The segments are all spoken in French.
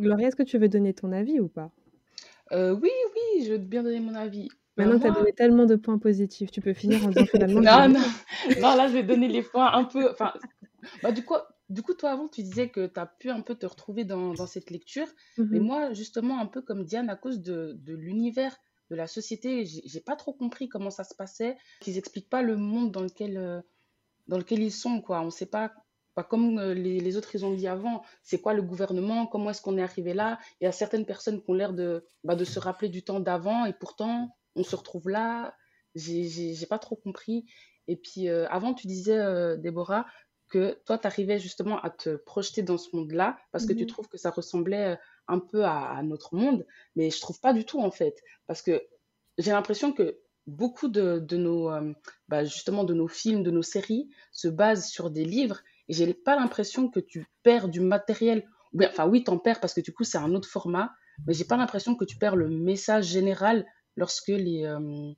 Gloria, est-ce que tu veux donner ton avis ou pas? Euh, Oui, oui, je veux bien donner mon avis. Maintenant que tu as donné tellement de points positifs, tu peux finir en disant finalement. non, non, non, là, je vais donner les points un peu. Enfin, bah, du coup, du coup, toi, avant, tu disais que tu as pu un peu te retrouver dans, dans cette lecture. Mais Mhm. moi, justement, un peu comme Diane, à cause de, de l'univers, de la société, j'ai pas trop compris comment ça se passait. Qu'ils expliquent pas le monde dans lequel, euh, dans lequel ils sont, quoi. On sait pas, pas comme euh, les, les autres, ils ont dit avant, c'est quoi le gouvernement, comment est-ce qu'on est arrivé là? Il y a certaines personnes qui ont l'air de, bah, de se rappeler du temps d'avant et pourtant, on se retrouve là. J'ai pas trop compris. Et puis, euh, avant, tu disais, euh, Déborah, que toi, tu arrivais justement à te projeter dans ce monde-là parce que tu Mhm. trouves que ça ressemblait un peu à, à notre monde, mais je trouve pas du tout en fait, parce que j'ai l'impression que beaucoup de, de nos, euh, bah, justement, de nos films, de nos séries se basent sur des livres et j'ai pas l'impression que tu perds du matériel. Enfin oui, t'en perds parce que du coup c'est un autre format, mais j'ai pas l'impression que tu perds le message général lorsque les, euh,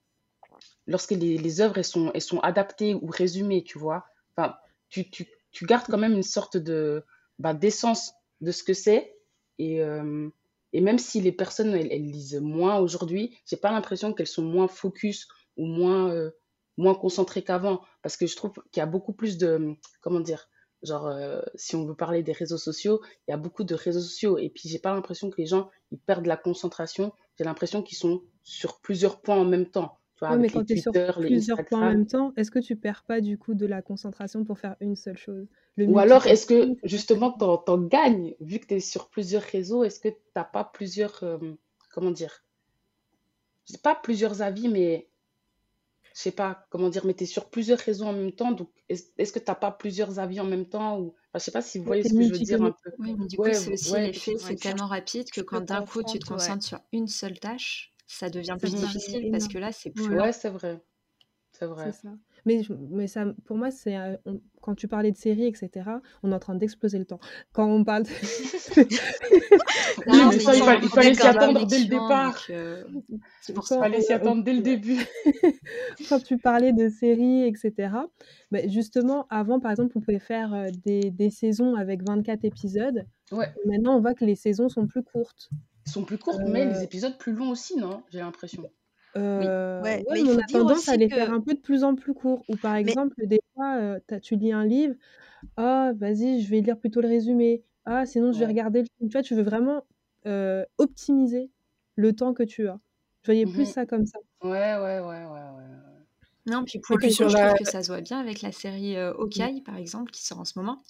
lorsque les, œuvres sont, elles sont adaptées ou résumées, tu vois. Enfin, tu, tu, tu gardes quand même une sorte de bah, d'essence de ce que c'est. Et, euh, et même si les personnes elles lisent moins aujourd'hui, j'ai pas l'impression qu'elles sont moins focus ou moins, euh, moins concentrées qu'avant. Parce que je trouve qu'il y a beaucoup plus de. Comment dire? Genre, euh, si on veut parler des réseaux sociaux, il y a beaucoup de réseaux sociaux. Et puis, j'ai pas l'impression que les gens ils perdent la concentration. J'ai l'impression qu'ils sont sur plusieurs points en même temps. Tu vois, Ouais, mais quand tu es sur plusieurs points en même temps, est-ce que tu perds pas du coup de la concentration pour faire une seule chose? Le Ou alors, est-ce que justement, t'en, t'en gagnes, vu que tu es sur plusieurs réseaux, est-ce que t'as pas plusieurs, euh, comment dire, je sais pas plusieurs avis, mais je sais pas comment dire, mais tu es sur plusieurs réseaux en même temps, donc est-ce, que t'as pas plusieurs avis en même temps ou, enfin, je sais pas si vous Ouais, voyez ce que je veux dire un peu. Oui, mais du coup, c'est aussi ouais, l'effet, ouais, c'est tellement rapide que tu quand d'un coup tu te ouais. concentres sur une seule tâche, ça devient plus difficile parce que là, c'est plus. Ouais, c'est vrai, c'est vrai. ça. Mais, ça, pour moi, c'est euh, quand tu parlais de séries, etc., on est en train d'exploser le temps. Quand on parle de... Non, mais ça, il, ont fa- il fallait s'y attendre dès le départ. euh, Il fallait s'y attendre dès le début. quand tu parlais de séries, etc., ben justement, avant, par exemple, on pouvait faire euh, des, des saisons avec 24 épisodes. Ouais, Maintenant, on voit que les saisons sont plus courtes. ils sont plus courtes, mais les Euh, épisodes plus longs aussi, non? J'ai l'impression. Euh, Ouais, ouais, mais il mais on a tendance à les que. faire un peu de plus en plus courts. Ou par Mais exemple, des fois, euh, tu lis un livre, ah, vas-y, je vais lire plutôt le résumé. Ah, sinon, je vais Ouais. regarder le film. Tu vois, tu veux vraiment euh, optimiser le temps que tu as. Je voyais plus Mhm. ça comme ça. Ouais, ouais, ouais, ouais, ouais. Non, puis Et pour puis le coup, je la... trouve que ça se voit bien avec la série euh, Mm. Hawkeye, par exemple, qui sort en ce moment.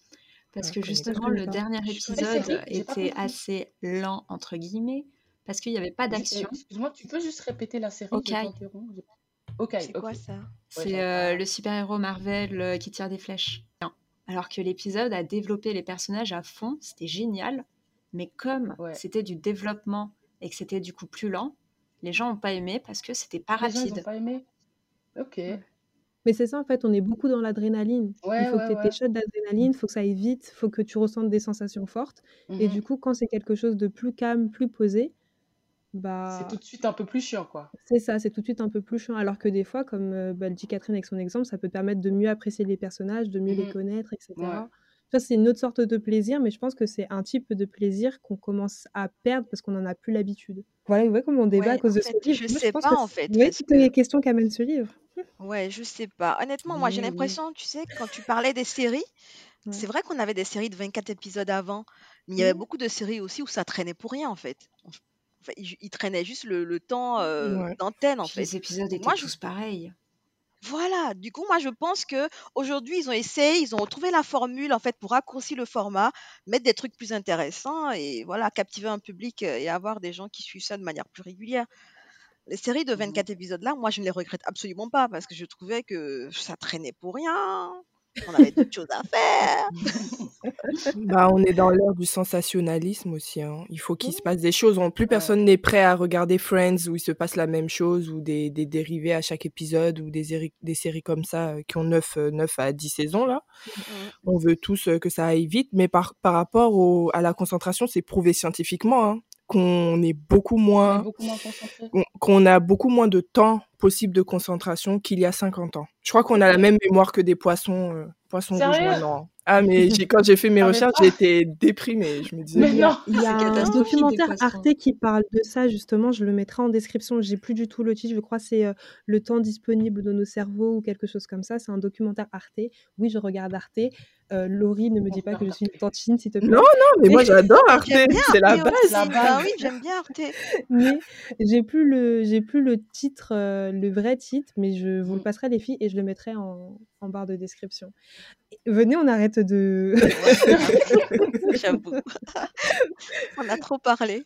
Parce Ah, que justement, le dernier épisode était assez lent, entre guillemets, parce qu'il n'y avait pas d'action. Excuse-moi, tu peux juste répéter la série? Je Hawkeye, t'interromps. j'ai pas- Ok, c'est quoi ça? C'est euh, le super-héros Marvel euh, qui tire des flèches. Non. Alors que l'épisode a développé les personnages à fond, c'était génial. Mais comme Ouais. c'était du développement et que c'était du coup plus lent, les gens n'ont pas aimé parce que c'était pas les gens, ils ont rapide. pas aimé? Ok. Ouais. Mais c'est ça, en fait, on est beaucoup dans l'adrénaline. Il Ouais, faut que ouais, tu aies tes shots d'adrénaline, il faut que ça aille vite, il faut que tu ressentes des sensations fortes. Et Mhm. du coup, quand c'est quelque chose de plus calme, plus posé, C'est bah, tout de suite un peu plus chiant, quoi. c'est ça, c'est tout de suite un peu plus chiant. Alors que des fois, comme euh, bah, le dit Catherine avec son exemple, ça peut te permettre de mieux apprécier les personnages, de mieux les Mhm. connaître, etc. Ouais. Ça, c'est une autre sorte de plaisir, mais je pense que c'est un type de plaisir qu'on commence à perdre parce qu'on n'en a plus l'habitude. Voilà, vous voyez comment on débat à Ouais, cause en de ce fait, livre. je Moi, je sais pense pas, que en c'est- fait, vous voyez parce toutes les que. questions qu'amène ce livre. Ouais, je sais pas. Honnêtement, moi, j'ai oui. l'impression, tu sais, quand tu parlais des séries, Ouais. c'est vrai qu'on avait des séries de 24 épisodes avant, mais il y avait beaucoup de séries aussi où ça traînait pour rien, en fait. Enfin, ils, ils traînaient juste le, le temps euh, Ouais. d'antenne, en Puis fait. les épisodes étaient moi, je, tous pareils. Voilà, du coup, moi je pense que aujourd'hui ils ont essayé, ils ont retrouvé la formule en fait pour raccourcir le format, mettre des trucs plus intéressants et voilà, captiver un public euh, et avoir des gens qui suivent ça de manière plus régulière. Les séries de Mhm. 24 épisodes là, moi je ne les regrette absolument pas parce que je trouvais que ça traînait pour rien. On avait d'autres choses à faire. Bah, on est dans l'ère du sensationnalisme aussi. hein. Il faut qu'il se passe des choses. Plus, Ouais. personne n'est prêt à regarder Friends où il se passe la même chose ou des, des dérivés à chaque épisode ou des, séries- des séries comme ça euh, qui ont 9, 9 à 10 saisons là. On veut tous euh, que ça aille vite, mais par, par rapport au, à la concentration, c'est prouvé scientifiquement hein, qu'on est beaucoup moins, qu'on a beaucoup moins de temps possible de concentration qu'il y a 50 ans. Je crois qu'on a la même mémoire que des poissons, euh, poissons rouges maintenant. Ah, mais j'ai- quand j'ai fait mes Ah, recherches, j'étais déprimée. Je me disais, Mais Il y a, non il y a un documentaire. Arte qui parle de ça, justement. Je le mettrai en description. J'ai plus du tout le titre. Je crois que c'est euh, Le temps disponible de nos cerveaux ou quelque chose comme ça. C'est un documentaire Arte. Oui, je regarde Arte. Euh, Laurie, ne me dis pas que je suis une tantine, s'il te plaît. Non, non, mais moi j'adore Arte, c'est la base. aussi. La Bah base. oui, j'aime bien Arte. mais j'ai plus le j'ai plus le titre euh, le vrai titre mais je vous le Mm. passerai les filles et je le mettrai en, en barre de description venez on arrête de j'avoue. On a trop parlé.